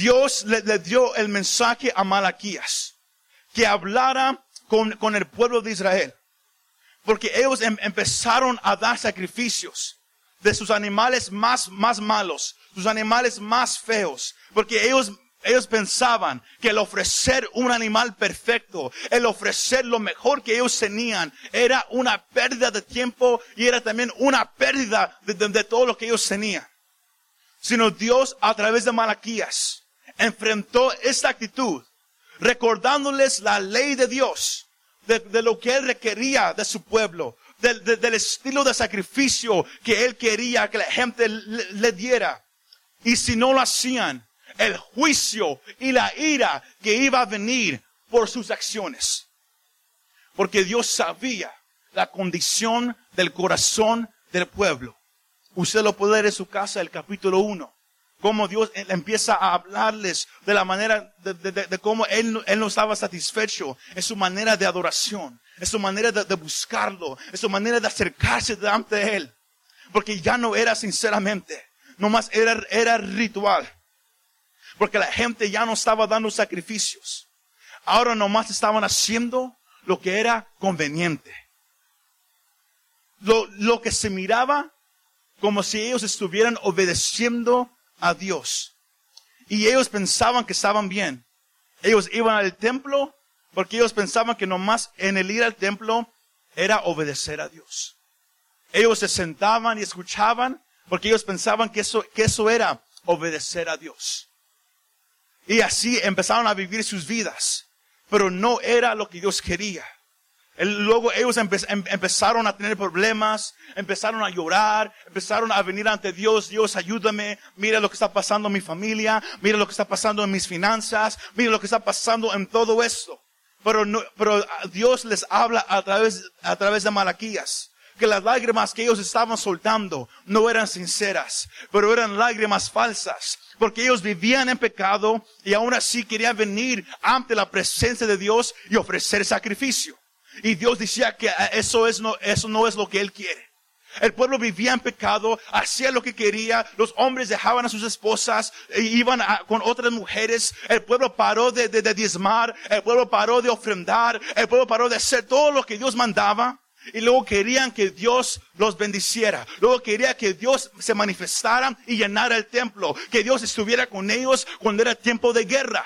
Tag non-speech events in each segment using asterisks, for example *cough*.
Dios le, dio el mensaje a Malaquías, que hablara con, con el pueblo de Israel. Porque ellos em- empezaron a dar sacrificios de sus animales más, más malos, sus animales más feos. Porque ellos, ellos pensaban que el ofrecer un animal perfecto, el ofrecer lo mejor que ellos tenían, era una pérdida de tiempo y era también una pérdida de, de- de todo lo que ellos tenían. Sino Dios a través de Malaquías enfrentó esta actitud, recordándoles la ley de Dios, de, de lo que Él requería de su pueblo, del- de- del estilo de sacrificio que Él quería que la gente le, diera. Y si no lo hacían, el juicio y la ira que iba a venir por sus acciones. Porque Dios sabía la condición del corazón del pueblo. Usted lo puede en su casa, el capítulo 1. Cómo Dios empieza a hablarles de la manera de, de- de- de cómo él, él no estaba satisfecho en su manera de adoración, en su manera de buscarlo, en su manera de acercarse delante de Él. Porque ya no era sinceramente, nomás era, era ritual. Porque la gente ya no estaba dando sacrificios. Ahora nomás estaban haciendo lo que era conveniente. Lo, lo que se miraba como si ellos estuvieran obedeciendo a Dios. Y ellos pensaban que estaban bien. Ellos iban al templo porque ellos pensaban que nomás en el ir al templo era obedecer a Dios. Ellos se sentaban y escuchaban porque ellos pensaban que eso, que eso era obedecer a Dios. Y así empezaron a vivir sus vidas. Pero no era lo que Dios quería. Luego ellos em- empezaron a tener problemas, empezaron a llorar, empezaron a venir ante Dios, Dios ayúdame, mira lo que está pasando en mi familia, mira lo que está pasando en mis finanzas, mira lo que está pasando en todo esto. Pero, no, pero Dios les habla a través, a través de Malaquías, que las lágrimas que ellos estaban soltando no eran sinceras, pero eran lágrimas falsas, porque ellos vivían en pecado y aún así querían venir ante la presencia de Dios y ofrecer sacrificio. Y Dios decía que eh, eso, es no, eso no es lo que Él quiere. El pueblo vivía en pecado, hacía lo que quería, los hombres dejaban a sus esposas e iban con otras mujeres, el pueblo paró de, de, de diezmar, el pueblo paró de ofrendar, el pueblo paró de hacer todo lo que Dios mandaba. Y luego querían que Dios los bendiciera. Luego quería que Dios se manifestara y llenara el templo. Que Dios estuviera con ellos cuando era tiempo de guerra.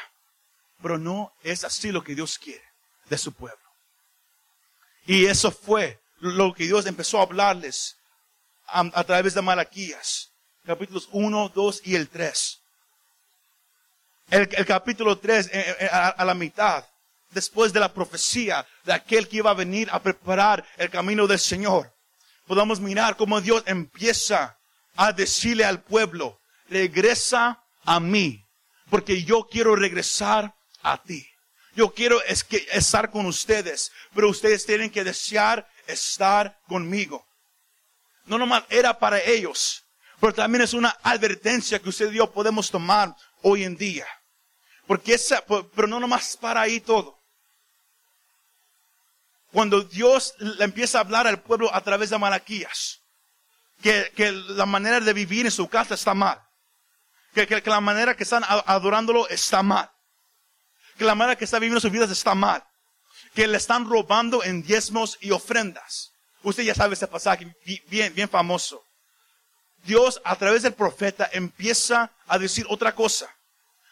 Pero no es así lo que Dios quiere de su pueblo. Y eso fue lo que Dios empezó a hablarles a, través de Malaquías, capítulos 1, 2 y el 3. El, el capítulo 3, eh, eh, a, a la mitad, después de la profecía de aquel que iba a venir a preparar el camino del Señor, podamos mirar cómo Dios empieza a decirle al pueblo, regresa a mí, porque yo quiero regresar a ti. Yo quiero es que estar con ustedes, pero ustedes tienen que desear estar conmigo. No nomás era para ellos, pero también es una advertencia que usted y yo podemos tomar hoy en día. Porque esa, pero no nomás para ahí todo. Cuando Dios le empieza a hablar al pueblo a través de Malaquías, que, que la manera de vivir en su casa está mal, que, que- la manera que están adorándolo está mal, que la manera que está viviendo sus vidas está mal, que le están robando en diezmos y ofrendas. Usted ya sabe ese pasaje bi- bien, bien famoso. Dios a través del profeta empieza a decir otra cosa.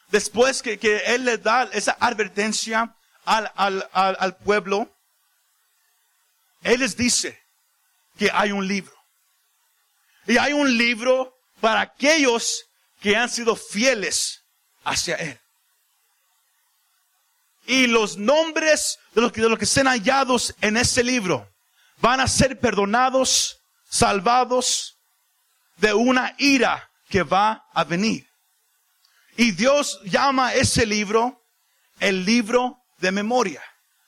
Después que, que Él le da esa advertencia al, al, al, al pueblo, Él les dice que hay un libro. Y hay un libro para aquellos que han sido fieles hacia Él. Y los nombres de los que, de los que sean hallados en ese libro van a ser perdonados, salvados de una ira que va a venir. Y Dios llama ese libro el libro de memoria.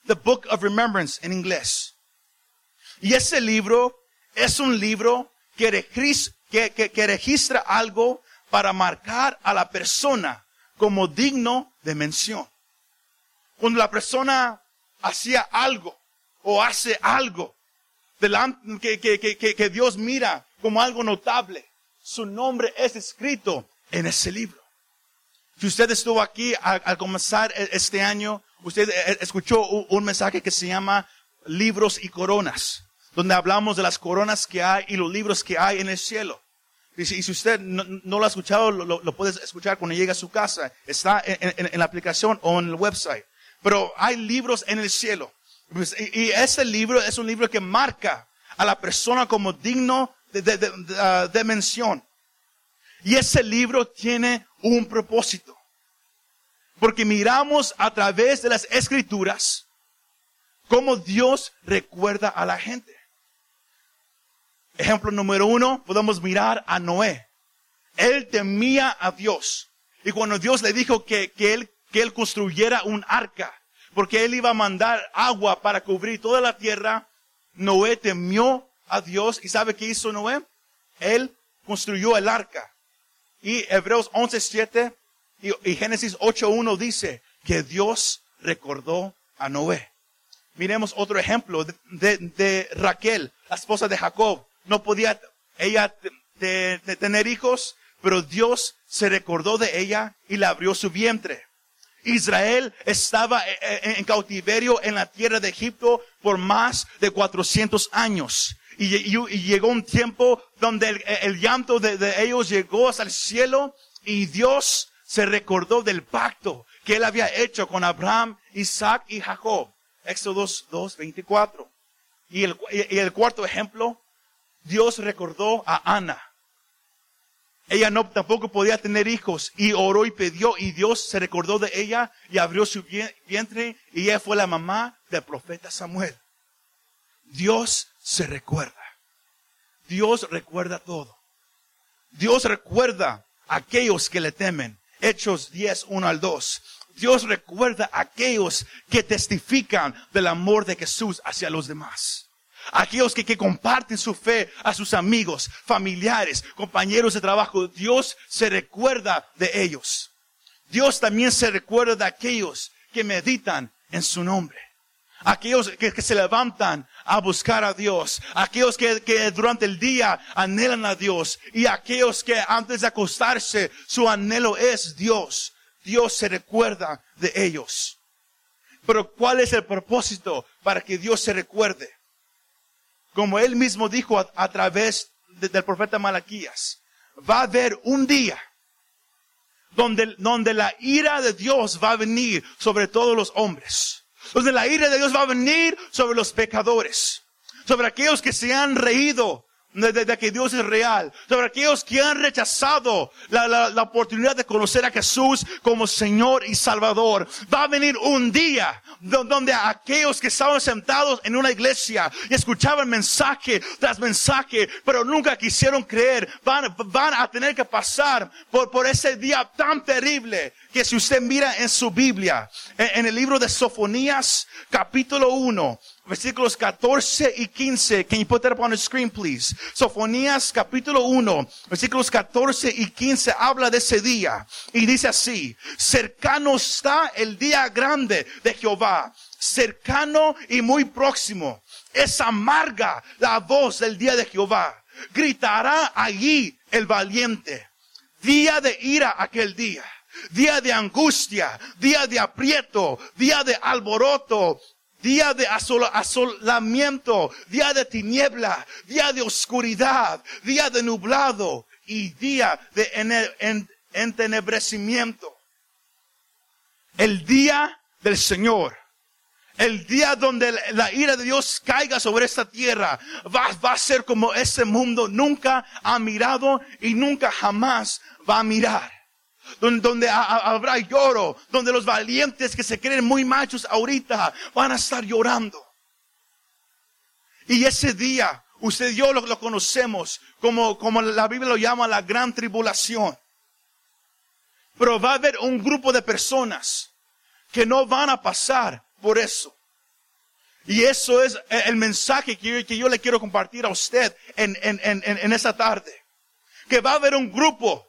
The Book of Remembrance en inglés. Y ese libro es un libro que- que registra algo para marcar a la persona como digno de mención. Cuando la persona hacía algo o hace algo que, que- Dios mira como algo notable, su nombre es escrito en ese libro. Si usted estuvo aquí al comenzar e, este año, usted eh, escuchó un mensaje que se llama Libros y Coronas, donde hablamos de las coronas que hay y los libros que hay en el cielo. Y si, usted no, lo ha escuchado, lo, lo, puede escuchar cuando llegue a su casa. Está en, la aplicación o en el website. Pero hay libros en el cielo. Pues, y, ese libro es un libro que marca a la persona como digno de, de, ah, de mención. Y ese libro tiene un propósito. Porque miramos a través de las escrituras cómo Dios recuerda a la gente. Ejemplo número uno, podemos mirar a Noé. Él temía a Dios. Y cuando Dios le dijo que, que, él, que él construyera un arca, porque él iba a mandar agua para cubrir toda la tierra, Noé temió a Dios. ¿Y sabe qué hizo Noé? Él construyó el arca. Y Hebreos 11.7 y, y Génesis 8.1 dice que Dios recordó a Noé. Miremos otro ejemplo de, de Raquel, la esposa de Jacob no podía ella tener hijos, pero Dios se recordó de ella y le abrió su vientre. Israel estaba eh, eh, en cautiverio en la tierra de Egipto por más de 400 años. Y, llegó un tiempo donde el, llanto de, de, ellos llegó hasta el cielo y Dios se recordó del pacto que él había hecho con Abraham, Isaac y Jacob. Éxodo 2, 24. Y el, y el cuarto ejemplo Dios recordó a Ana. Ella no tampoco podía tener hijos y oró y pidió y Dios se recordó de ella y abrió su vientre y ella fue la mamá del profeta Samuel. Dios se recuerda. Dios recuerda todo. Dios recuerda a aquellos que le temen. Hechos 10, 1 al 2. Dios recuerda a aquellos que testifican del amor de Jesús hacia los demás. Aquellos que, comparten su fe a sus amigos, familiares, compañeros de trabajo, Dios se recuerda de ellos. Dios también se recuerda de aquellos que meditan en su nombre. Aquellos que, que se levantan a buscar a Dios. Aquellos que, que durante el día anhelan a Dios. Y aquellos que antes de acostarse su anhelo es Dios. Dios se recuerda de ellos. Pero ¿cuál es el propósito para que Dios se recuerde? Como él mismo dijo a, través del profeta Malaquías, va a haber un día donde, donde la ira de Dios va a venir sobre todos los hombres. Donde la ira de Dios va a venir sobre los pecadores. Sobre aquellos que se han reído de, que Dios es real, sobre aquellos que han rechazado la, la, la, oportunidad de conocer a Jesús como Señor y Salvador. Va a venir un día donde aquellos que estaban sentados en una iglesia y escuchaban mensaje tras mensaje, pero nunca quisieron creer, van, van a tener que pasar por, por ese día tan terrible que si usted mira en su Biblia, en, el libro de Sofonías, capítulo 1, versículos 14 y 15. Can you put that up on the screen, please? Sofonías capítulo 1, versículos 14 y 15 habla de ese día. Y dice así, cercano está el día grande de Jehová, cercano y muy próximo. Es amarga la voz del día de Jehová. Gritará allí el valiente. Día de ira aquel día día de angustia, día de aprieto, día de alboroto, día de asolamiento, día de tiniebla, día de oscuridad, día de nublado y día de entenebrecimiento. El día del Señor. El día donde la ira de Dios caiga sobre esta tierra va, va a ser como ese mundo nunca ha mirado y nunca jamás va a mirar donde, habrá lloro, donde los valientes que se creen muy machos ahorita van a estar llorando. Y ese día, usted y yo lo, conocemos como, como la Biblia lo llama la gran tribulación. Pero va a haber un grupo de personas que no van a pasar por eso. Y eso es el mensaje que yo, que yo le quiero compartir a usted en, en, en, en esta tarde. Que va a haber un grupo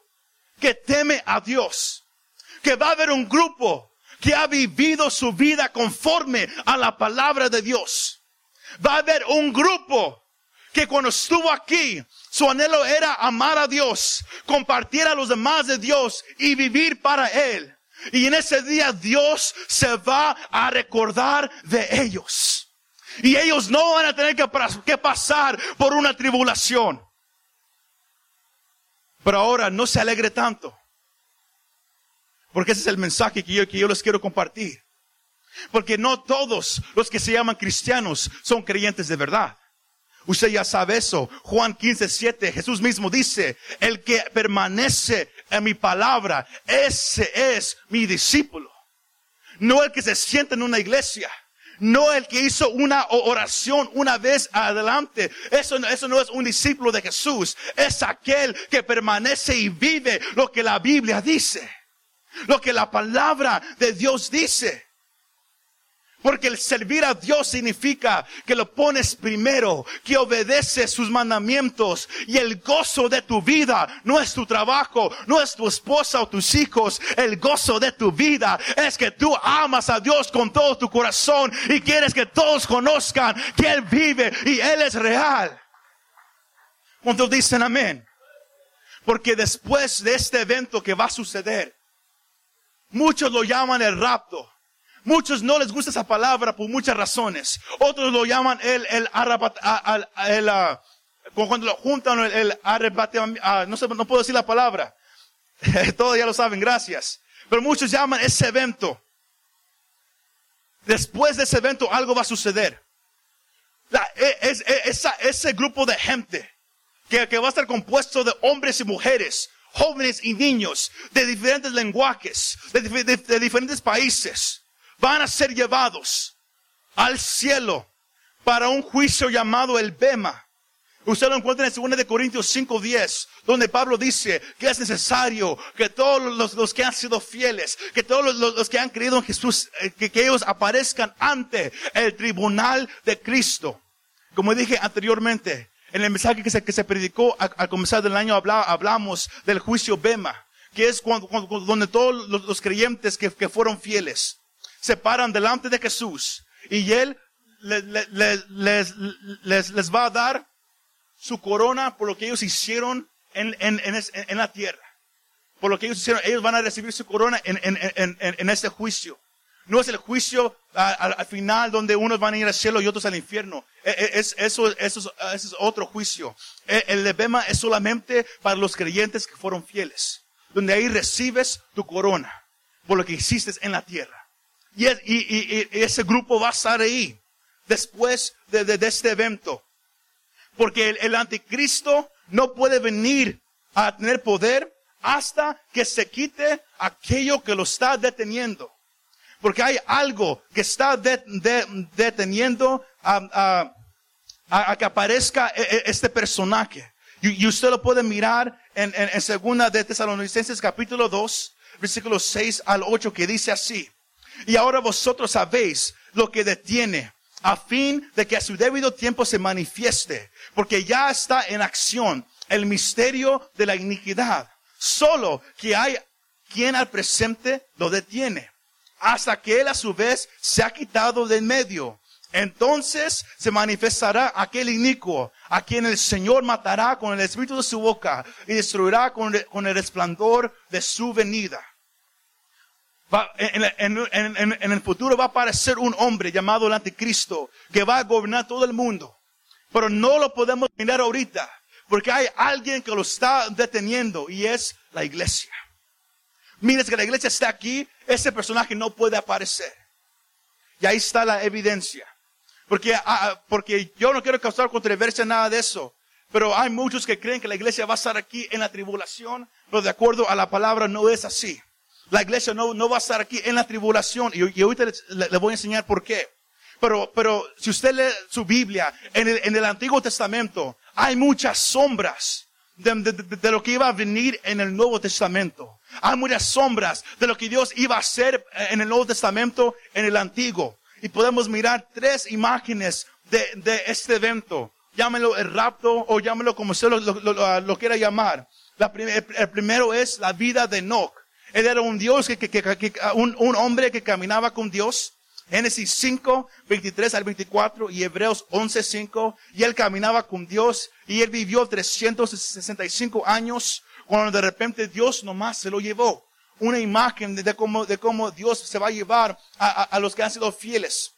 que teme a Dios. Que va a haber un grupo que ha vivido su vida conforme a la palabra de Dios. Va a haber un grupo que cuando estuvo aquí Su anhelo era amar a Dios, compartir a los demás de Dios y vivir para Él. Y en ese día Dios se va a recordar de ellos. Y ellos no van a tener que, pasar por una tribulación. Pero ahora no se alegre tanto. Porque ese es el mensaje que yo, que yo les quiero compartir. Porque no todos los que se llaman cristianos son creyentes de verdad. Usted ya sabe eso. Juan 15, 7, Jesús mismo dice, el que permanece en mi palabra, ese es mi discípulo. No el que se sienta en una iglesia. No el que hizo una oración una vez adelante. Eso, eso no es un discípulo de Jesús. Es aquel que permanece y vive lo que la Biblia dice. Lo que la palabra de Dios dice. Porque el servir a Dios significa que lo pones primero, que obedeces sus mandamientos y el gozo de tu vida no es tu trabajo, no es tu esposa o tus hijos. El gozo de tu vida es que tú amas a Dios con todo tu corazón y quieres que todos conozcan que Él vive y Él es real. Cuando dicen amén. Porque después de este evento que va a suceder, muchos lo llaman el rapto. Muchos no les gusta esa palabra por muchas razones. Otros lo llaman el, el, el, el uh, cuando lo juntan, el, el uh, no sé, no puedo decir la palabra. *laughs* Todos ya lo saben, gracias. Pero muchos llaman ese evento. Después de ese evento algo va a suceder. La, e, es, e, esa, ese grupo de gente que, que va a estar compuesto de hombres y mujeres, jóvenes y niños, de diferentes lenguajes, de diferentes países van a ser llevados al cielo para un juicio llamado el Bema. Usted lo encuentra en 2 de Corintios 5:10, donde Pablo dice que es necesario que todos los, que han sido fieles, que todos los, que han creído en Jesús, eh, que, ellos aparezcan ante el tribunal de Cristo. Como dije anteriormente, en el mensaje que se, que se predicó al, comenzar del año hablamos del juicio Bema, que es cuando, donde todos los, creyentes que, que fueron fieles, se paran delante de Jesús y Él les, les, va a dar su corona por lo que ellos hicieron en, en, la tierra. Por lo que ellos hicieron, ellos van a recibir su corona en, este juicio. No es el juicio al, final donde unos van a ir al cielo y otros al infierno. E, e, es, eso, eso, es, otro juicio. E, el, el es solamente para los creyentes que fueron fieles. Donde ahí recibes tu corona por lo que hiciste en la tierra. Y, ese grupo va a estar ahí después de, este evento. Porque el, anticristo no puede venir a tener poder hasta que se quite aquello que lo está deteniendo. Porque hay algo que está deteniendo a, que aparezca e, e, este personaje. Y, usted lo puede mirar en, en, segunda de Tesalonicenses capítulo 2, versículos 6 al 8, que dice así. Y ahora vosotros sabéis lo que detiene, a fin de que a su debido tiempo se manifieste, porque ya está en acción el misterio de la iniquidad. Solo que hay quien al presente lo detiene, hasta que él a su vez se ha quitado de en medio. Entonces se manifestará aquel inicuo, a quien el Señor matará con el espíritu de su boca y destruirá con el resplandor de su venida en, el futuro va a aparecer un hombre llamado el anticristo que va a gobernar todo el mundo. Pero no lo podemos mirar ahorita porque hay alguien que lo está deteniendo y es la iglesia. Mires que la iglesia está aquí, ese personaje no puede aparecer. Y ahí está la evidencia. Porque, ah, ah, porque yo no quiero causar controversia nada de eso. Pero hay muchos que creen que la iglesia va a estar aquí en la tribulación, pero de acuerdo a la palabra no es así. La iglesia no, no va a estar aquí en la tribulación. Y, ahorita le, voy a enseñar por qué. Pero, pero si usted lee su Biblia, en el, en el Antiguo Testamento, hay muchas sombras de, de, lo que iba a venir en el Nuevo Testamento. Hay muchas sombras de lo que Dios iba a hacer en el Nuevo Testamento, en el Antiguo. Y podemos mirar tres imágenes de, de este evento. Llámelo el rapto o llámelo como usted lo, quiera llamar. La el primero es la vida de Enoch. Él era un Dios, que, que, que un, un, hombre que caminaba con Dios, Génesis 5, 23 al 24 y Hebreos 11, 5. Y él caminaba con Dios y él vivió 365 años cuando de repente Dios nomás se lo llevó. Una imagen de, cómo, de cómo Dios se va a llevar a, a los que han sido fieles.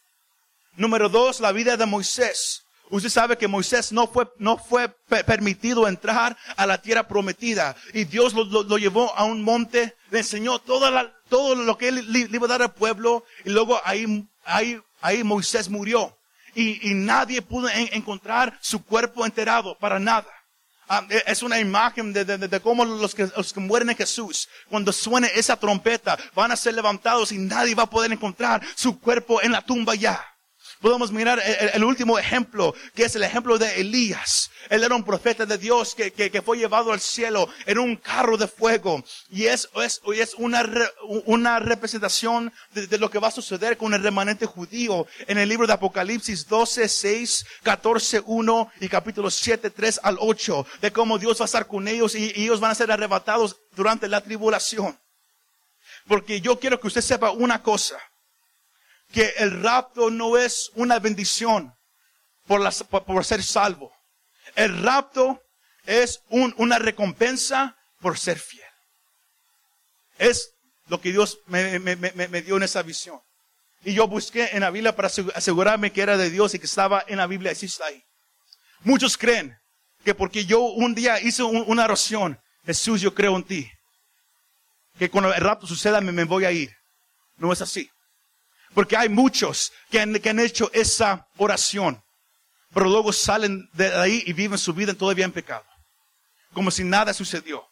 Número dos, la vida de Moisés. Usted sabe que Moisés no fue, no fue permitido entrar a la tierra prometida. Y Dios lo, lo, llevó a un monte, le enseñó toda la, todo lo que él le, iba a dar al pueblo. Y luego ahí, ahí, ahí Moisés murió. Y, y nadie pudo encontrar su cuerpo enterrado para nada. Ah, e, es una imagen de, de, de, cómo los que, los que mueren en Jesús, cuando suene esa trompeta, van a ser levantados y nadie va a poder encontrar su cuerpo en la tumba ya. Podemos mirar el, último ejemplo, que es el ejemplo de Elías. Él era un profeta de Dios que, que, fue llevado al cielo en un carro de fuego. Y es, es, es una, una representación de, de, lo que va a suceder con el remanente judío en el libro de Apocalipsis 12, 6, 14, 1 y capítulo 7, 3 al 8. De cómo Dios va a estar con ellos y, y ellos van a ser arrebatados durante la tribulación. Porque yo quiero que usted sepa una cosa que el rapto no es una bendición por, por ser salvo. El rapto es una recompensa por ser fiel. Es lo que Dios me, dio en esa visión. Y yo busqué en la Biblia para asegurarme que era de Dios y que estaba en la Biblia, así ahí. Muchos creen que porque yo un día hice una oración, Jesús, yo creo en ti, que cuando el rapto suceda me voy a ir. No es así. Porque hay muchos que han, hecho esa oración, pero luego salen de ahí y viven su vida todavía en pecado, como si nada sucedió.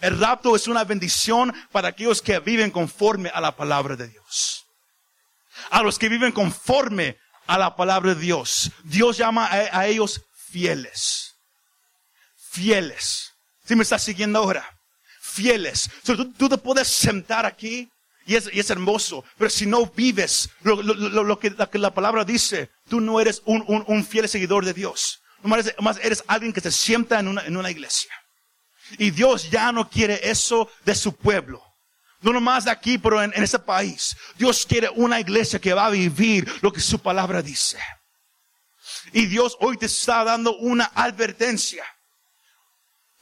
El rapto es una bendición para aquellos que viven conforme a la palabra de Dios. A los que viven conforme a la palabra de Dios. Dios llama a, ellos fieles. Fieles. Si me estás siguiendo ahora? Fieles. tú, te puedes sentar aquí y es, y es hermoso. Pero si no vives lo, lo, lo, lo que, la palabra dice, tú no eres un, un, un fiel seguidor de Dios. Nomás eres, eres alguien que se sienta en una, en una iglesia. Y Dios ya no quiere eso de su pueblo. No nomás de aquí, pero en, en ese país. Dios quiere una iglesia que va a vivir lo que su palabra dice. Y Dios hoy te está dando una advertencia.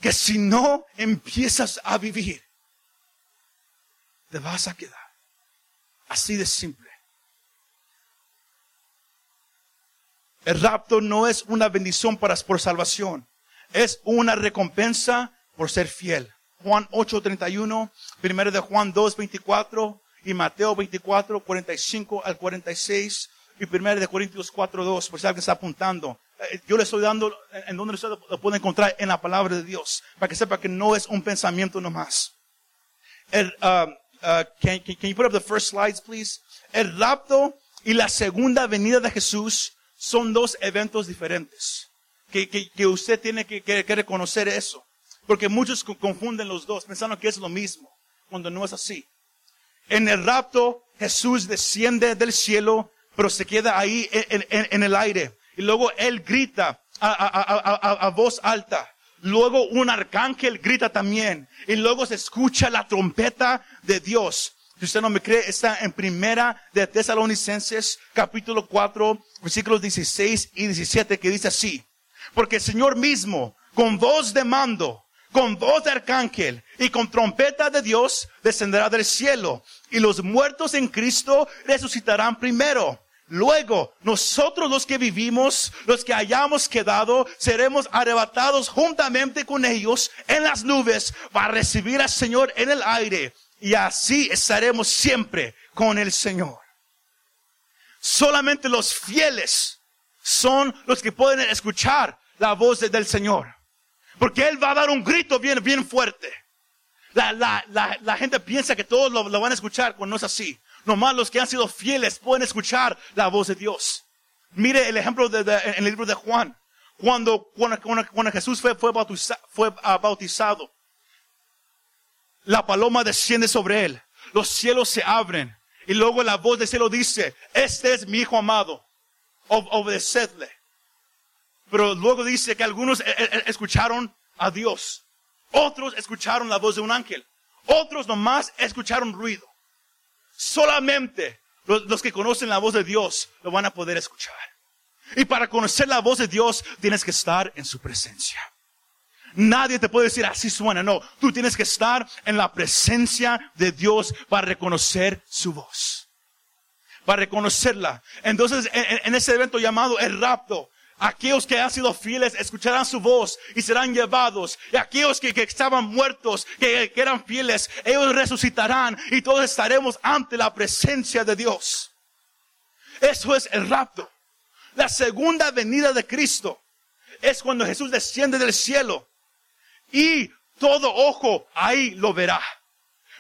Que si no empiezas a vivir te vas a quedar. Así de simple. El rapto no es una bendición para, por salvación. Es una recompensa por ser fiel. Juan 8:31, primero de Juan 2:24 y Mateo 24, 45 al 46 y primero de Corintios 4:2, por si alguien está apuntando. Eh, yo le estoy dando en donde usted lo puede encontrar en la palabra de Dios, para que sepa que no es un pensamiento nomás. El, uh, Uh, can, you put up the first slides, please? El rapto y la segunda venida de Jesús son dos eventos diferentes. Que, usted tiene que, reconocer eso. Porque muchos confunden los dos pensando que es lo mismo, cuando no es así. En el rapto, Jesús desciende del cielo, pero se queda ahí en, el aire. Y luego Él grita a voz alta. Luego un arcángel grita también. Y luego se escucha la trompeta de Dios. Si usted no me cree, está en primera de Tesalonicenses, capítulo 4, versículos 16 y 17, que dice así. Porque el Señor mismo, con voz de mando, con voz de arcángel y con trompeta de Dios, descenderá del cielo. Y los muertos en Cristo resucitarán primero. Luego, nosotros los que vivimos, los que hayamos quedado, seremos arrebatados juntamente con ellos en las nubes para recibir al Señor en el aire. Y así estaremos siempre con el Señor. Solamente los fieles son los que pueden escuchar la voz del Señor. Porque Él va a dar un grito bien, bien fuerte. La, la, la, gente piensa que todos lo, lo van a escuchar cuando no es así. Nomás los que han sido fieles pueden escuchar la voz de Dios. Mire el ejemplo de, en el libro de Juan. Cuando, cuando, cuando Jesús fue, fue, fue ah, bautizado, la paloma desciende sobre él. Los cielos se abren. Y luego la voz del cielo dice, este es mi hijo amado. obedecedle. Pero luego dice que algunos eh, eh, escucharon a Dios. Otros escucharon la voz de un ángel. Otros nomás escucharon ruido solamente Los, los que conocen la voz de Dios lo van a poder escuchar. Y para conocer la voz de Dios tienes que estar en su presencia. Nadie te puede decir así suena, no. Tú tienes que estar en la presencia de Dios para reconocer su voz. Para reconocerla. Entonces, en, en ese evento llamado el rapto, aquellos que han sido fieles escucharán su voz y serán llevados. Y aquellos que, estaban muertos, que, que eran fieles, ellos resucitarán y todos estaremos ante la presencia de Dios. Eso es el rapto. La segunda venida de Cristo es cuando Jesús desciende del cielo y todo ojo ahí lo verá.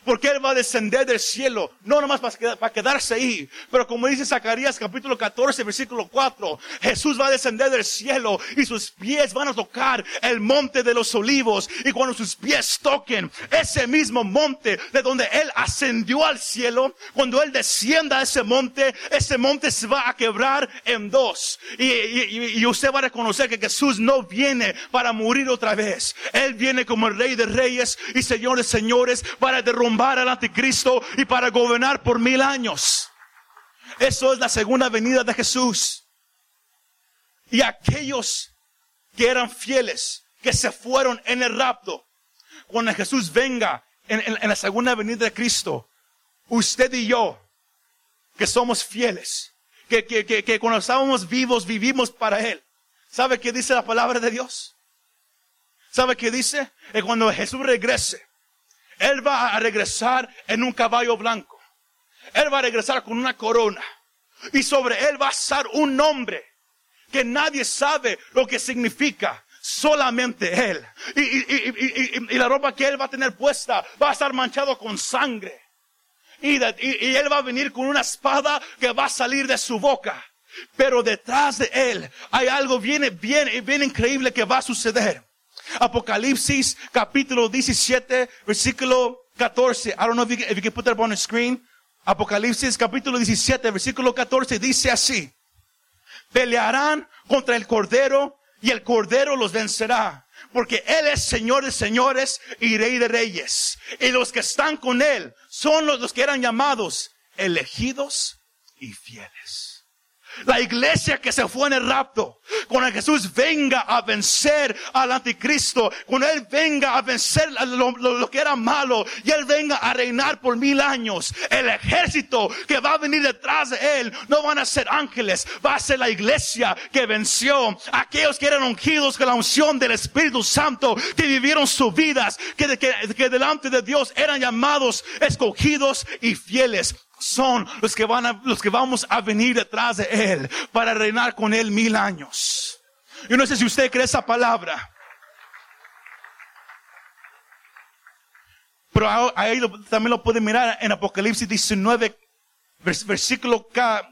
Porque Él va a descender del cielo, no nomás para quedarse ahí, pero como dice Zacarías capítulo 14, versículo 4, Jesús va a descender del cielo y sus pies van a tocar el monte de los olivos. Y cuando sus pies toquen ese mismo monte de donde Él ascendió al cielo, cuando Él descienda a ese monte, ese monte se va a quebrar en dos. Y, y, y usted va a reconocer que Jesús no viene para morir otra vez. Él viene como el Rey de Reyes y Señor de Señores para derrumbar al anticristo y para gobernar por mil años. Eso es la segunda venida de Jesús. Y aquellos que eran fieles, que se fueron en el rapto, cuando Jesús venga en, la segunda venida de Cristo, usted y yo, que somos fieles, que, que, que, que cuando estábamos vivos vivimos para Él. ¿Sabe qué dice la palabra de Dios? ¿Sabe qué dice? Que cuando Jesús regrese, él va a regresar en un caballo blanco. Él va a regresar con una corona. Y sobre él va a estar un nombre que nadie sabe lo que significa. Solamente él. Y, la ropa que él va a tener puesta va a estar manchado con sangre. Y, él va a venir con una espada que va a salir de su boca. Pero detrás de él hay algo bien, bien, bien increíble que va a suceder. Apocalipsis capítulo 17, versículo 14. I don't know if you, if you can put that on the screen. Apocalipsis capítulo 17, versículo 14 dice así. Pelearán contra el Cordero y el Cordero los vencerá. Porque Él es Señor de señores y Rey de reyes. Y los que están con Él son los, los que eran llamados elegidos y fieles. La iglesia que se fue en el rapto, cuando Jesús venga a vencer al anticristo, cuando Él venga a vencer lo, que era malo y Él venga a reinar por mil años, el ejército que va a venir detrás de Él no van a ser ángeles, va a ser la iglesia que venció, aquellos que eran ungidos con la unción del Espíritu Santo, que vivieron sus vidas, que delante de Dios eran llamados, escogidos y fieles son los que van a, los que vamos a venir detrás de Él para reinar con Él mil años. Yo no sé si usted cree esa palabra. Pero ahí también lo puede mirar en Apocalipsis 19, versículo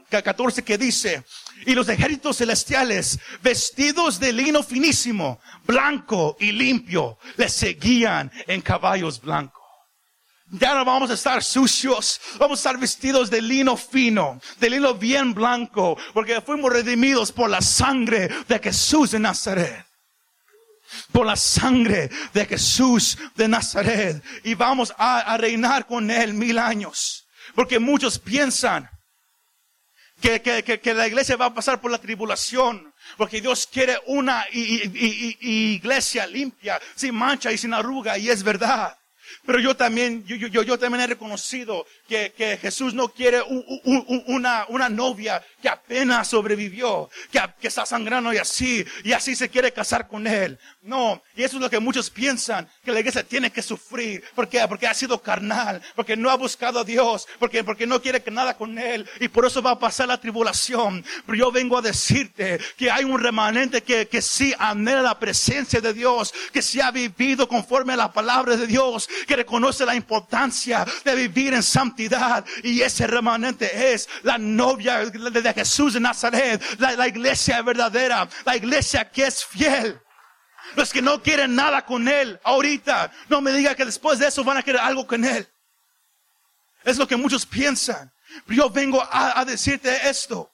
14 que dice, y los ejércitos celestiales, vestidos de lino finísimo, blanco y limpio, les seguían en caballos blancos. Ya no vamos a estar sucios, vamos a estar vestidos de lino fino, de lino bien blanco, porque fuimos redimidos por la sangre de Jesús de Nazaret. Por la sangre de Jesús de Nazaret. Y vamos a, reinar con Él mil años. Porque muchos piensan que, que, la iglesia va a pasar por la tribulación. Porque Dios quiere una iglesia limpia, sin mancha y sin arruga. Y es verdad. Pero yo también, yo, yo, yo también he reconocido que, que Jesús no quiere una, una novia que apenas sobrevivió, que, que está sangrando y así, y así se quiere casar con él. No, y eso es lo que muchos piensan, que la iglesia tiene que sufrir. ¿Por qué? Porque ha sido carnal, porque no ha buscado a Dios, porque, porque no quiere que nada con él, y por eso va a pasar la tribulación. Pero yo vengo a decirte que hay un remanente que, que sí anhela la presencia de Dios, que sí ha vivido conforme a la palabra de Dios, que reconoce la importancia de vivir en santidad. Y ese remanente es la novia de Jesús de Nazaret, la, iglesia verdadera, la iglesia que es fiel. Los que no quieren nada con Él ahorita, no me diga que después de eso van a querer algo con Él. Es lo que muchos piensan. Pero yo vengo a, a decirte esto,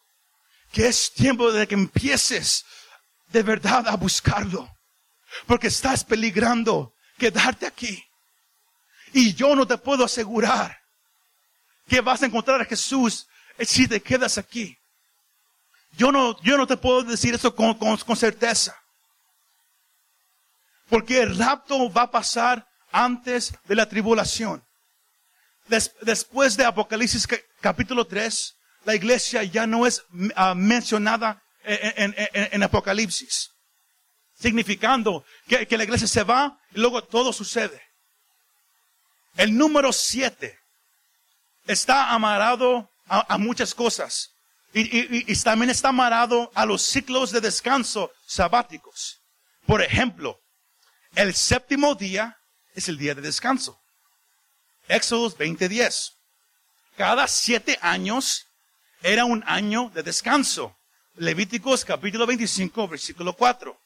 que es tiempo de que empieces de verdad a buscarlo. Porque estás peligrando quedarte aquí. Y yo no te puedo asegurar que vas a encontrar a Jesús si te quedas aquí. Yo no, yo no te puedo decir eso con, con, certeza. Porque el rapto va a pasar antes de la tribulación. después de Apocalipsis capítulo 3, la iglesia ya no es ah, mencionada en, en, Apocalipsis. Significando que, que la iglesia se va y luego todo sucede. El número 7 está amarrado a, muchas cosas. Y, también está amarrado a los ciclos de descanso sabáticos. Por ejemplo, el séptimo día es el día de descanso. Éxodo 20:10. Cada siete años era un año de descanso. Levíticos capítulo 25, versículo 4.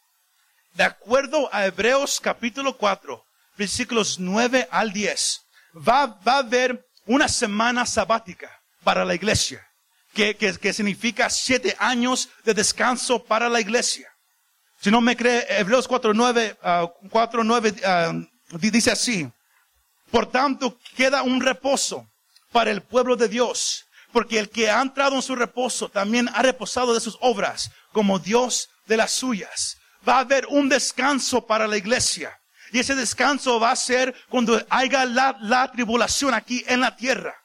De acuerdo a Hebreos capítulo 4, versículos 9 al 10, va, va a haber una semana sabática para la iglesia, que, que, significa siete años de descanso para la iglesia. Si no me cree, Hebreos 4.9 uh, ah, uh, dice así, por tanto queda un reposo para el pueblo de Dios, porque el que ha entrado en su reposo también ha reposado de sus obras, como Dios de las suyas. Va a haber un descanso para la iglesia. Y ese descanso va a ser cuando haya la, la tribulación aquí en la tierra.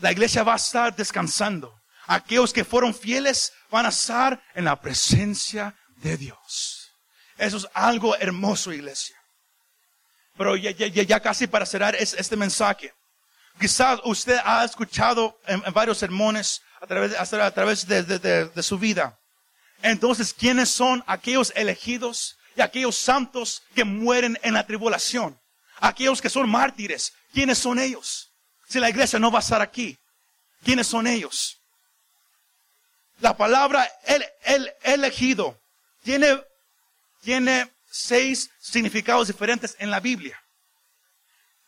La iglesia va a estar descansando. Aquellos que fueron fieles van a estar en la presencia de Dios. Eso es algo hermoso, iglesia. Pero ya, ya, ya casi para cerrar este mensaje. Quizás usted ha escuchado en, varios sermones a través, a través de, de, de su vida. Entonces, ¿quiénes son aquellos elegidos y aquellos santos que mueren en la tribulación? Aquellos que son mártires. ¿Quiénes son ellos? Si la iglesia no va a estar aquí? ¿Quiénes son ellos? La palabra el, el elegido tiene, tiene seis significados diferentes en la Biblia.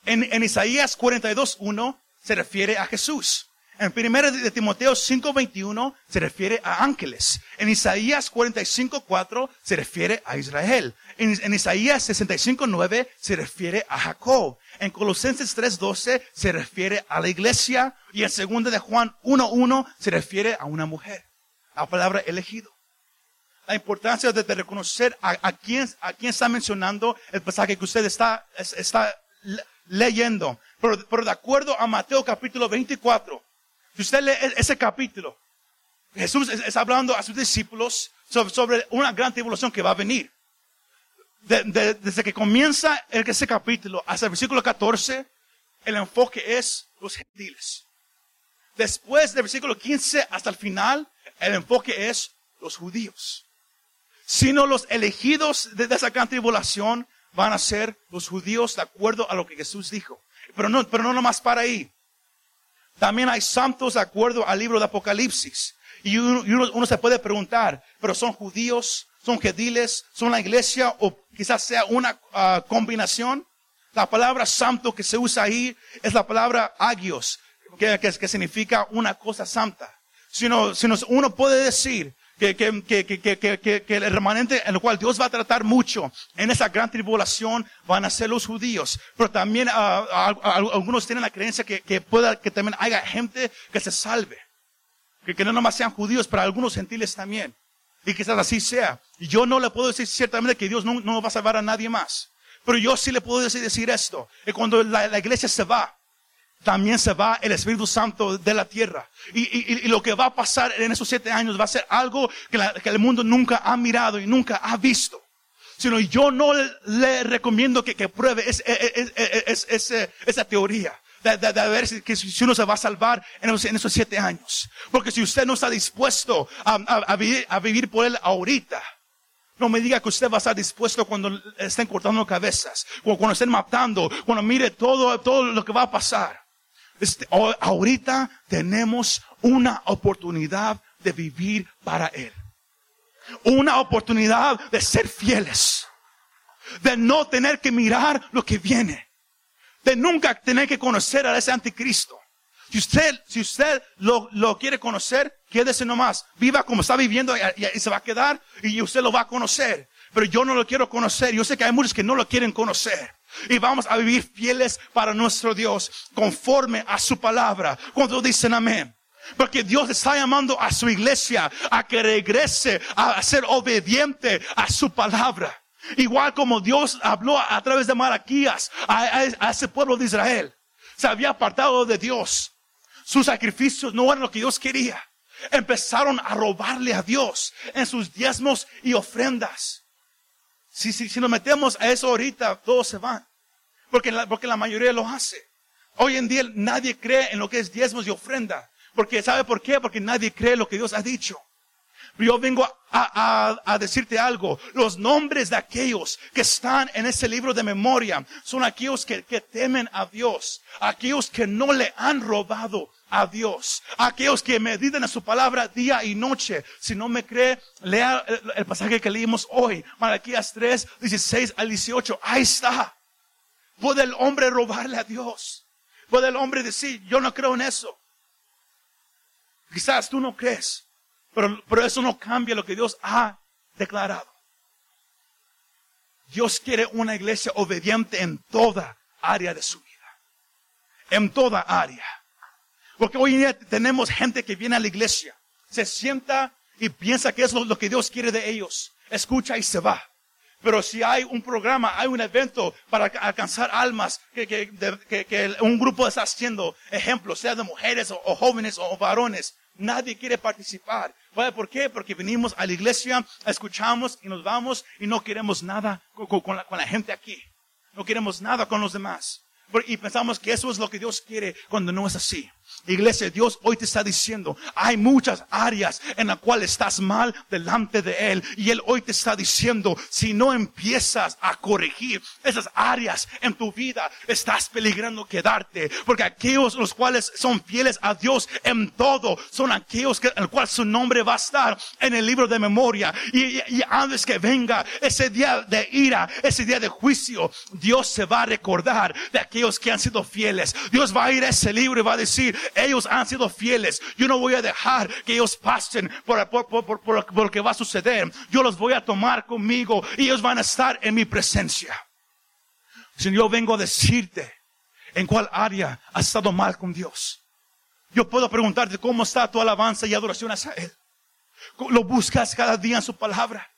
En, en Isaías 42.1 se refiere a Jesús. En 1 de Timoteo 5:21 se refiere a ángeles. En Isaías 45:4 se refiere a Israel. En, en Isaías 65:9 se refiere a Jacob. En Colosenses 3:12 se refiere a la iglesia y en 2 de Juan 1:1 se refiere a una mujer. La palabra elegido. La importancia de, reconocer a, quién, a quién está mencionando el pasaje que usted está, está leyendo. Pero, pero de acuerdo a Mateo capítulo 24, si usted lee e-, ese capítulo, Jesús está hablando a sus discípulos sobre, una gran tribulación que va a venir. desde que comienza ese capítulo hasta el versículo 14, el enfoque es los gentiles. Después del versículo 15 hasta el final, el enfoque es los judíos. Sino los elegidos de esa gran tribulación van a ser los judíos de acuerdo a lo que Jesús dijo. Pero no, pero no nomás para ahí. También hay santos de acuerdo al libro de Apocalipsis. Y uno, se puede preguntar, pero son judíos, son gentiles, son la iglesia o quizás sea una ah, combinación. La palabra santo que se usa ahí es la palabra agios, que, significa una cosa santa. Si uno puede decir que, que, el remanente en el cual Dios va a tratar mucho en esa gran tribulación van a ser los judíos. Pero también uh, algunos tienen la creencia que, pueda, que también haya gente que se salve. Que, no nomás sean judíos, pero algunos gentiles también. Y quizás así sea. Y yo no le puedo decir ciertamente que Dios no, no va a salvar a nadie más. Pero yo sí le puedo decir, decir esto. Que cuando la iglesia se va, también se va el Espíritu Santo de la tierra. Y, lo que va a pasar en esos siete años va a ser algo que, el mundo nunca ha mirado y nunca ha visto. Sino yo no le recomiendo que, pruebe esa teoría. De, ver si, si, uno se va a salvar en esos, siete años. Porque si usted no está dispuesto a, vivir, por él ahorita, no me diga que usted va a estar dispuesto cuando estén cortando cabezas, o cuando estén matando, cuando mire todo, todo lo que va a pasar. Este, ahorita tenemos una oportunidad de vivir para Él. Una oportunidad de ser fieles. De no tener que mirar lo que viene. De nunca tener que conocer a ese anticristo. Si usted, si usted lo, lo quiere conocer, quédese nomás. Viva como está viviendo y, se va a quedar y usted lo va a conocer. Pero yo no lo quiero conocer. Yo sé que hay muchos que no lo quieren conocer. Y vamos a vivir fieles para nuestro Dios, conforme a su palabra. Cuando dicen amén. Porque Dios está llamando a su iglesia a que regrese a ser obediente a su palabra. Igual como Dios habló a través de Malaquías a, a ese pueblo de Israel. Se había apartado de Dios. Sus sacrificios no eran lo que Dios quería. Empezaron a robarle a Dios en sus diezmos y ofrendas. Si, si, si nos metemos a eso ahorita, todos se van. Porque la, porque la mayoría lo hace. Hoy en día nadie cree en lo que es diezmos y ofrenda. Porque, ¿sabe por qué? Porque nadie cree lo que Dios ha dicho. Yo vengo a, a, decirte algo. Los nombres de aquellos que están en ese libro de memoria son aquellos que, que temen a Dios. Aquellos que no le han robado a Dios. Aquellos que meditan a su palabra día y noche. Si no me cree, lea el, pasaje que leímos hoy. Malaquías 3, 16 al 18. Ahí está. ¿Puede el hombre robarle a Dios? ¿Puede el hombre decir, yo no creo en eso? Quizás tú no crees. Pero, pero eso no cambia lo que Dios ha declarado. Dios quiere una iglesia obediente en toda área de su vida. En toda área. Porque hoy día tenemos gente que viene a la iglesia, se sienta y piensa que es lo, que Dios quiere de ellos. Escucha y se va. Pero si hay un programa, hay un evento para alcanzar almas que, que, un grupo está haciendo, ejemplo, sea de mujeres o, jóvenes o varones, nadie quiere participar. ¿Por qué? Porque venimos a la iglesia, escuchamos y nos vamos y no queremos nada con, la, con la gente aquí. No queremos nada con los demás. Y pensamos que eso es lo que Dios quiere cuando no es así. Iglesia, Dios hoy te está diciendo, hay muchas áreas en las cuales estás mal delante de Él. Y Él hoy te está diciendo, si no empiezas a corregir esas áreas en tu vida, estás peligrando quedarte. Porque aquellos los cuales son fieles a Dios en todo, son aquellos que, en el cual su nombre va a estar en el libro de memoria. Y, y antes que venga ese día de ira, ese día de juicio, Dios se va a recordar de aquellos que han sido fieles. Dios va a ir a ese libro y va a decir, ellos han sido fieles. Yo no voy a dejar que ellos pasen por, lo que va a suceder. Yo los voy a tomar conmigo y ellos van a estar en mi presencia. Señor, yo vengo a decirte en cuál área has estado mal con Dios. Yo puedo preguntarte cómo está tu alabanza y adoración hacia Él. Lo buscas cada día en su palabra.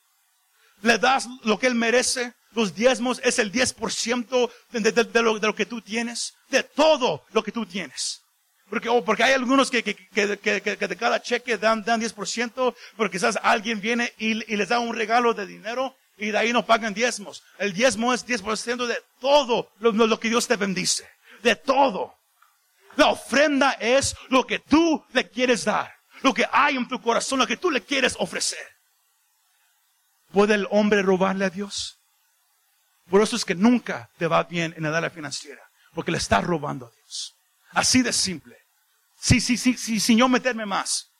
Le das lo que Él merece. Los diezmos es el 10% de, de, lo, de lo que tú tienes. De todo lo que tú tienes. Porque, oh, porque hay algunos que, que, que, que, de cada cheque dan, dan 10%, pero quizás alguien viene y, les da un regalo de dinero y de ahí no pagan diezmos. El diezmo es 10% de todo lo, lo que Dios te bendice. De todo. La ofrenda es lo que tú le quieres dar. Lo que hay en tu corazón, lo que tú le quieres ofrecer. ¿Puede el hombre robarle a Dios? Por eso es que nunca te va bien en la área financiera. Porque le estás robando a Dios. Así de simple. Sí, sí, sí, sin yo meterme más.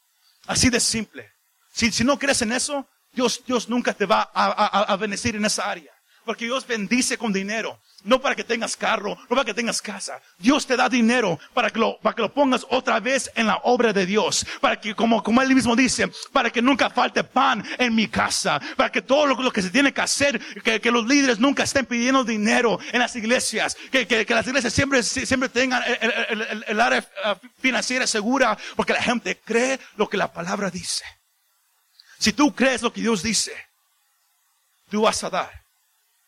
Así de simple. Si, si no crees en eso, Dios, Dios nunca te va a, a, a bendecir en esa área. Porque Dios bendice con dinero. No para que tengas carro, no para que tengas casa. Dios te da dinero para que lo, para que lo pongas otra vez en la obra de Dios. Para que, como, como Él mismo dice, para que nunca falte pan en mi casa. Para que todo lo, que se tiene que hacer, que, que, los líderes nunca estén pidiendo dinero en las iglesias. Que, que, que las iglesias siempre, siempre tengan el, el, el, el área eh, financiera segura. Porque la gente cree lo que la palabra dice. Si tú crees lo que Dios dice, tú vas a dar.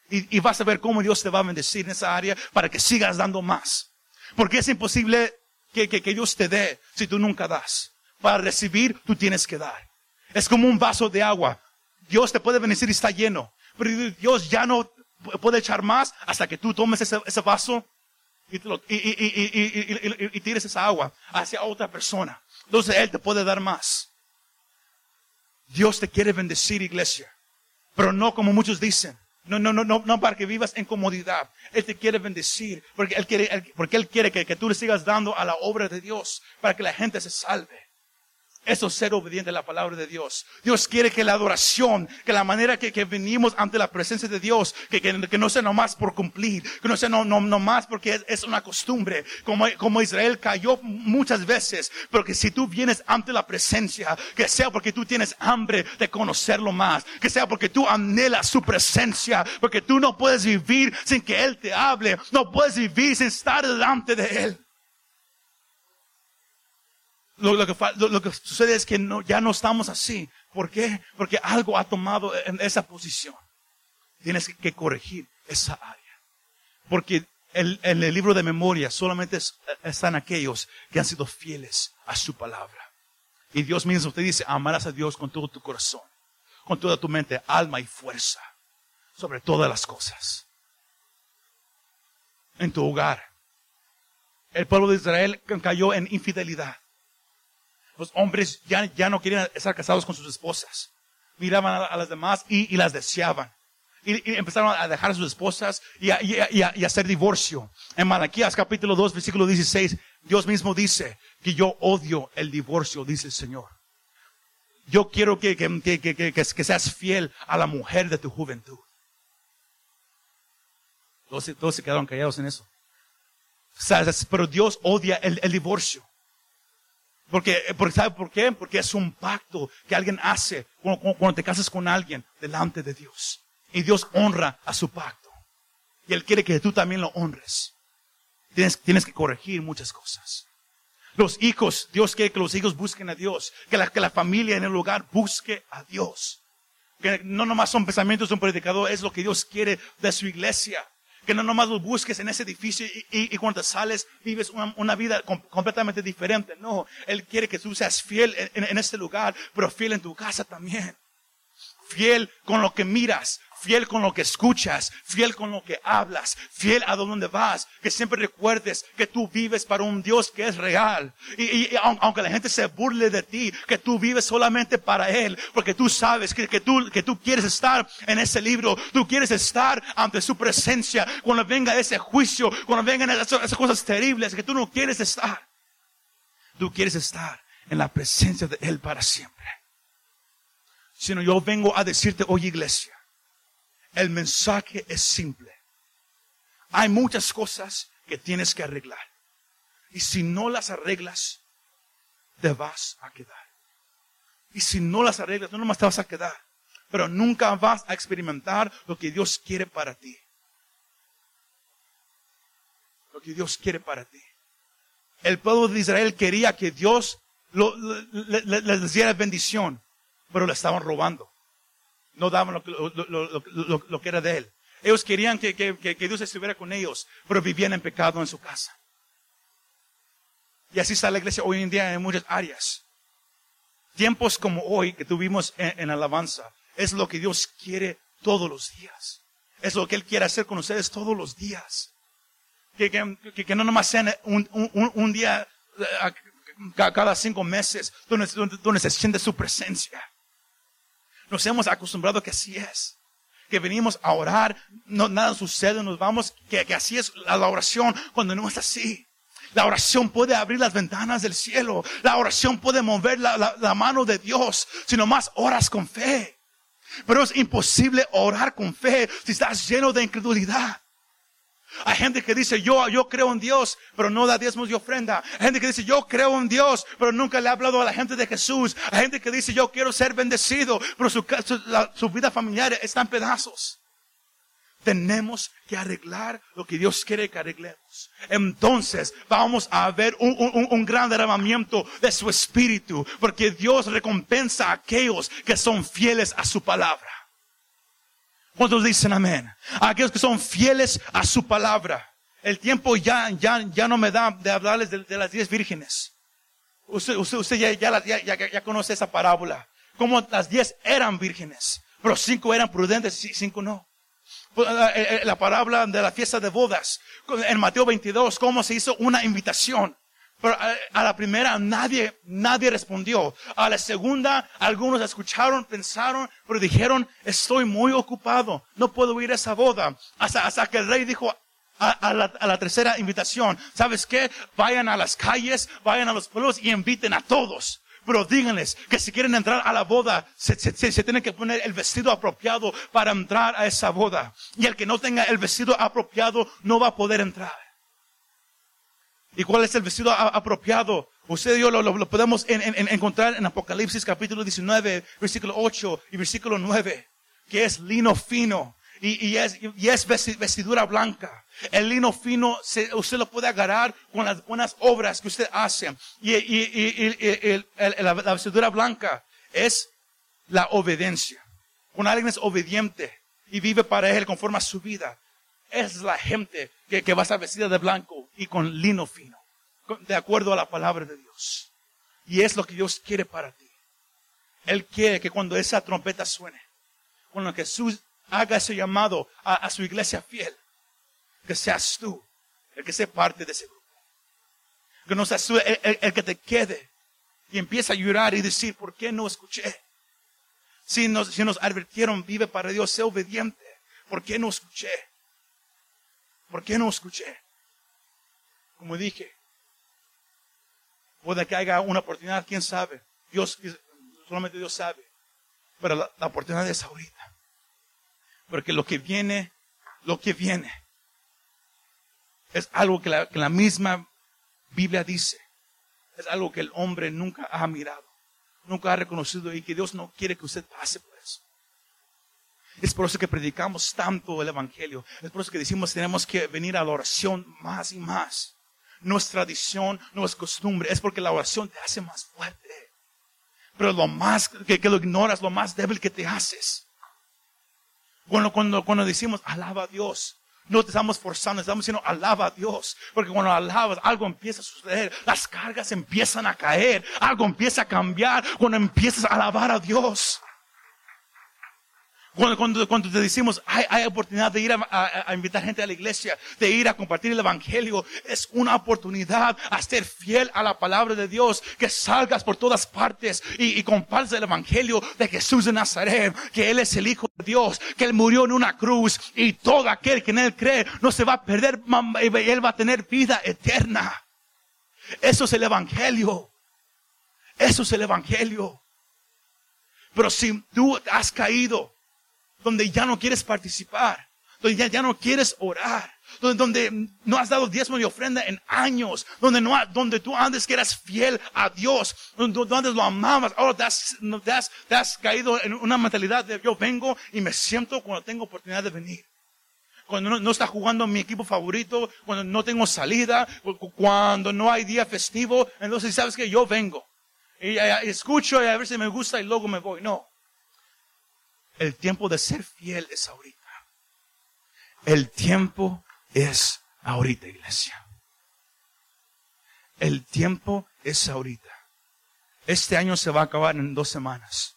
Y, vas a ver cómo Dios te va a bendecir en esa área para que sigas dando más. Porque es imposible que, que, Dios te dé si tú nunca das. Para recibir, tú tienes que dar. Es como un vaso de agua. Dios te puede bendecir y está lleno. Pero Dios ya no puede echar más hasta que tú tomes ese, ese vaso y, y, y, tires esa agua hacia otra persona. Entonces Él te puede dar más. Dios te quiere bendecir, iglesia. Pero no como muchos dicen. No, no, no, no, no para que vivas en comodidad. Él te quiere bendecir, porque Él quiere, porque Él quiere que, que tú le sigas dando a la obra de Dios, para que la gente se salve. Eso es ser obediente a la palabra de Dios. Dios quiere que la adoración, que la manera que, que venimos ante la presencia de Dios, que, que, que, no sea nomás por cumplir, que no sea no, no, nomás porque es, es, una costumbre, como, como Israel cayó muchas veces, pero que si tú vienes ante la presencia, que sea porque tú tienes hambre de conocerlo más, que sea porque tú anhelas su presencia, porque tú no puedes vivir sin que Él te hable, no puedes vivir sin estar delante de Él. Lo, lo que, sucede es que no, ya no estamos así. ¿Por qué? Porque algo ha tomado en esa posición. Tienes que, corregir esa área. Porque el- en el libro de memoria solamente es- están aquellos que han sido fieles a su palabra. Y Dios mismo te dice, amarás a Dios con todo tu corazón, con toda tu mente, alma y fuerza, sobre todas las cosas. En tu hogar. El pueblo de Israel cayó en infidelidad. Los hombres ya, ya no querían estar casados con sus esposas. Miraban a, las demás y, y las deseaban. Y, empezaron a dejar a sus esposas y a, y a- hacer divorcio. En Malaquías capítulo 2, versículo 16, Dios mismo dice que yo odio el divorcio, dice el Señor. Yo quiero que, que, que, que, que- seas fiel a la mujer de tu juventud. Todos, todos se quedaron callados en eso. Pero Dios odia el, el divorcio. Porque, porque, ¿sabe por qué? Porque es un pacto que alguien hace cuando te casas con alguien delante de Dios. Y Dios honra a su pacto. Y Él quiere que tú también lo honres. Tienes, tienes que corregir muchas cosas. Los hijos, Dios quiere que los hijos busquen a Dios. Que la, que la familia en el hogar busque a Dios. Que no nomás son pensamientos de un predicador, es lo que Dios quiere de su iglesia. Que no nomás los busques en ese edificio y, cuando sales vives una, vida com- completamente diferente. No, Él quiere que tú seas fiel en- en este lugar, pero fiel en tu casa también. Fiel con lo que miras, fiel con lo que escuchas, fiel con lo que hablas, fiel a donde vas, que siempre recuerdes que tú vives para un Dios que es real. Y, y- y aun- aunque la gente se burle de ti, que tú vives solamente para Él, porque tú sabes que, tú, que tú quieres estar en ese libro, tú quieres estar ante su presencia, cuando venga ese juicio, cuando vengan esas, cosas terribles que tú no quieres estar. Tú quieres estar en la presencia de Él para siempre sino yo vengo a decirte hoy iglesia, el mensaje es simple. Hay muchas cosas que tienes que arreglar. Y si no las arreglas, te vas a quedar. Y si no las arreglas, no nomás te vas a quedar. Pero nunca vas a experimentar lo que Dios quiere para ti. Lo que Dios quiere para ti. El pueblo de Israel quería que Dios les diera bendición pero le estaban robando. No daban lo, que- era de él. Ellos querían que, que- que- Dios estuviera con ellos, pero vivían en pecado en su casa. Y así está la iglesia hoy en día en muchas áreas. Tiempos como hoy que tuvimos en, en alabanza, es lo que Dios quiere todos los días. Es lo que Él quiere hacer con ustedes todos los días. Que, que, que- no nomás sean un, un- un- día eh, ca- cada cinco meses donde, donde- donde se siente su presencia. Nos hemos acostumbrado que así es. Que venimos a orar, no, nada sucede, nos vamos, que, que así es la, oración cuando no es así. La oración puede abrir las ventanas del cielo. La oración puede mover la, la- la mano de Dios si nomás oras con fe. Pero es imposible orar con fe si estás lleno de incredulidad. Hay gente que dice, yo, yo creo en Dios, pero no da diezmos y ofrenda. Hay gente que dice, yo creo en Dios, pero nunca le ha hablado a la gente de Jesús. Hay gente que dice, yo quiero ser bendecido, pero su, vida familiar está en pedazos. Tenemos que arreglar lo que Dios quiere que arreglemos. Entonces vamos a ver un, un- un gran derramamiento de su espíritu, porque Dios recompensa a aquellos que son fieles a su palabra. ¿Cuántos dicen amén? A aquellos que son fieles a su palabra. El tiempo ya, ya, ya no me da de hablarles de, de las diez vírgenes. Usted, usted, usted ya, ya, ya, ya- conoce esa parábola. Como las diez eran vírgenes, pero cinco eran prudentes y cinco no. Pues, La, eh, la parábola de la fiesta de bodas, en Mateo 22, cómo se hizo una invitación. Pero a, a la primera nadie, nadie respondió. A la segunda, algunos escucharon, pensaron, pero dijeron, estoy muy ocupado, no puedo ir a esa boda. Hasta, hasta que el rey dijo a, a la, a la tercera invitación, ¿sabes qué? Vayan a las calles, vayan a los pueblos y inviten a todos. Pero díganles que si quieren entrar a la boda, se, se- se- se tienen que poner el vestido apropiado para entrar a esa boda. Y el que no tenga el vestido apropiado no va a poder entrar. ¿Y cuál es el vestido apropiado? Usted y yo lo, lo- podemos en- en- en- encontrar en Apocalipsis capítulo 19, versículo 8 y versículo 9, que es lino fino. y, y es, y es vesti- vestidura blanca. El lino fino, se- usted lo puede agarrar con las buenas obras que usted hace. Y, y- el- la, la vestidura blanca es la obediencia. Cuando alguien es obediente y vive para Él conforme a su vida, es la gente que, que va a estar vestida de blanco y con lino fino, de acuerdo a la palabra de Dios. Y es lo que Dios quiere para ti. Él quiere que cuando esa trompeta suene, cuando Jesús haga ese llamado a, a su iglesia fiel, que seas tú el que sea parte de ese grupo. Que no seas tú el, el- el que te quede y empieza a llorar y decir, ¿por qué no escuché? Si nos, si nos advirtieron, vive para Dios, sé obediente. ¿Por qué no escuché? ¿Por qué no escuché? Como dije, puede que haya una oportunidad, quién sabe. Dios, solamente Dios sabe. Pero la, oportunidad es ahorita. Porque lo que viene, lo que viene, es algo que la, que la misma Biblia dice. Es algo que el hombre nunca ha mirado, nunca ha reconocido y que Dios no quiere que usted pase por. Es por eso que predicamos tanto el Evangelio. Es por eso que decimos tenemos que venir a la oración más y más. No es tradición, no es costumbre. Es porque la oración te hace más fuerte. Pero lo más que, lo ignoras, lo más débil que te haces. Cuando, cuando, cuando decimos alaba a Dios, no te estamos forzando, estamos diciendo alaba a Dios. Porque cuando alabas, algo empieza a suceder. Las cargas empiezan a caer. Algo empieza a cambiar cuando empiezas a alabar a Dios. Cuando, cuando, cuando te decimos, hay, hay oportunidad de ir a, a- a invitar gente a la iglesia, de ir a compartir el evangelio, es una oportunidad a ser fiel a la palabra de Dios, que salgas por todas partes y, y compartas el evangelio de Jesús de Nazaret, que Él es el Hijo de Dios, que Él murió en una cruz y todo aquel que en Él cree no se va a perder, y Él va a tener vida eterna. Eso es el evangelio. Eso es el evangelio. Pero si tú has caído donde ya no quieres participar, donde ya, ya no quieres orar, donde, donde no has dado diezmo y ofrenda en años, donde, no, donde tú antes que eras fiel a Dios, donde, donde antes lo amabas, ahora te has, te, has, te has caído en una mentalidad de yo vengo y me siento cuando tengo oportunidad de venir. Cuando no, no está jugando mi equipo favorito, cuando no tengo salida, cu- cu- cuando no hay día festivo, entonces sabes que yo vengo. Y, escucho y a ver si me gusta y luego me voy. No. El tiempo de ser fiel es ahorita. El tiempo es ahorita, iglesia. El tiempo es ahorita. Este año se va a acabar en dos semanas.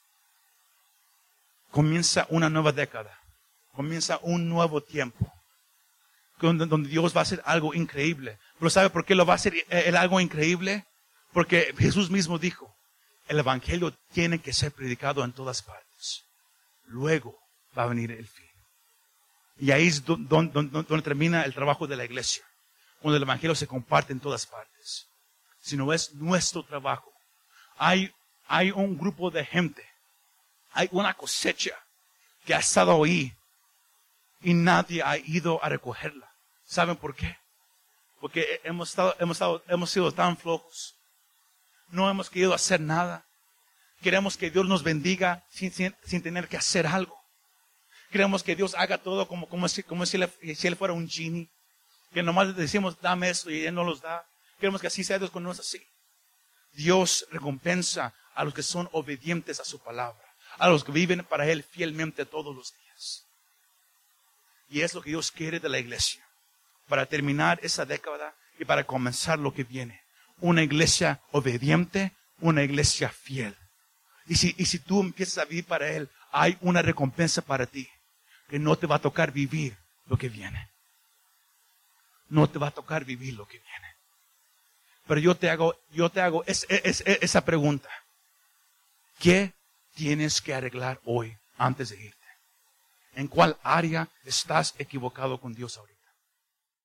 Comienza una nueva década. Comienza un nuevo tiempo. Donde, donde Dios va a hacer algo increíble. Pero ¿sabe por qué lo va a hacer eh, él algo increíble? Porque Jesús mismo dijo, el Evangelio tiene que ser predicado en todas partes. Luego va a venir el fin. Y ahí es don- don- don- don- donde termina el trabajo de la iglesia. Cuando el Evangelio se comparte en todas partes. Si no es nuestro trabajo. Hay, hay un grupo de gente. Hay una cosecha que ha estado ahí y nadie ha ido a recogerla. ¿Saben por qué? Porque hemos, estado, hemos, estado, hemos sido tan flojos. No hemos querido hacer nada. Queremos que Dios nos bendiga sin, sin, tener que hacer algo. Queremos que Dios haga todo como, como, si, como si, él, fuera un genie. Que nomás decimos, dame esto y Él no los da. Queremos que así sea Dios con nosotros así. Dios recompensa a los que son obedientes a su palabra. A los que viven para Él fielmente todos los días. Y es lo que Dios quiere de la iglesia. Para terminar esa década y para comenzar lo que viene. Una iglesia obediente, una iglesia fiel. Y si, y si tú empiezas a vivir para Él, hay una recompensa para ti. Que no te va a tocar vivir lo que viene. No te va a tocar vivir lo que viene. Pero yo te hago, yo te hago es- es- es- esa pregunta. ¿Qué tienes que arreglar hoy antes de irte? ¿En cuál área estás equivocado con Dios ahorita?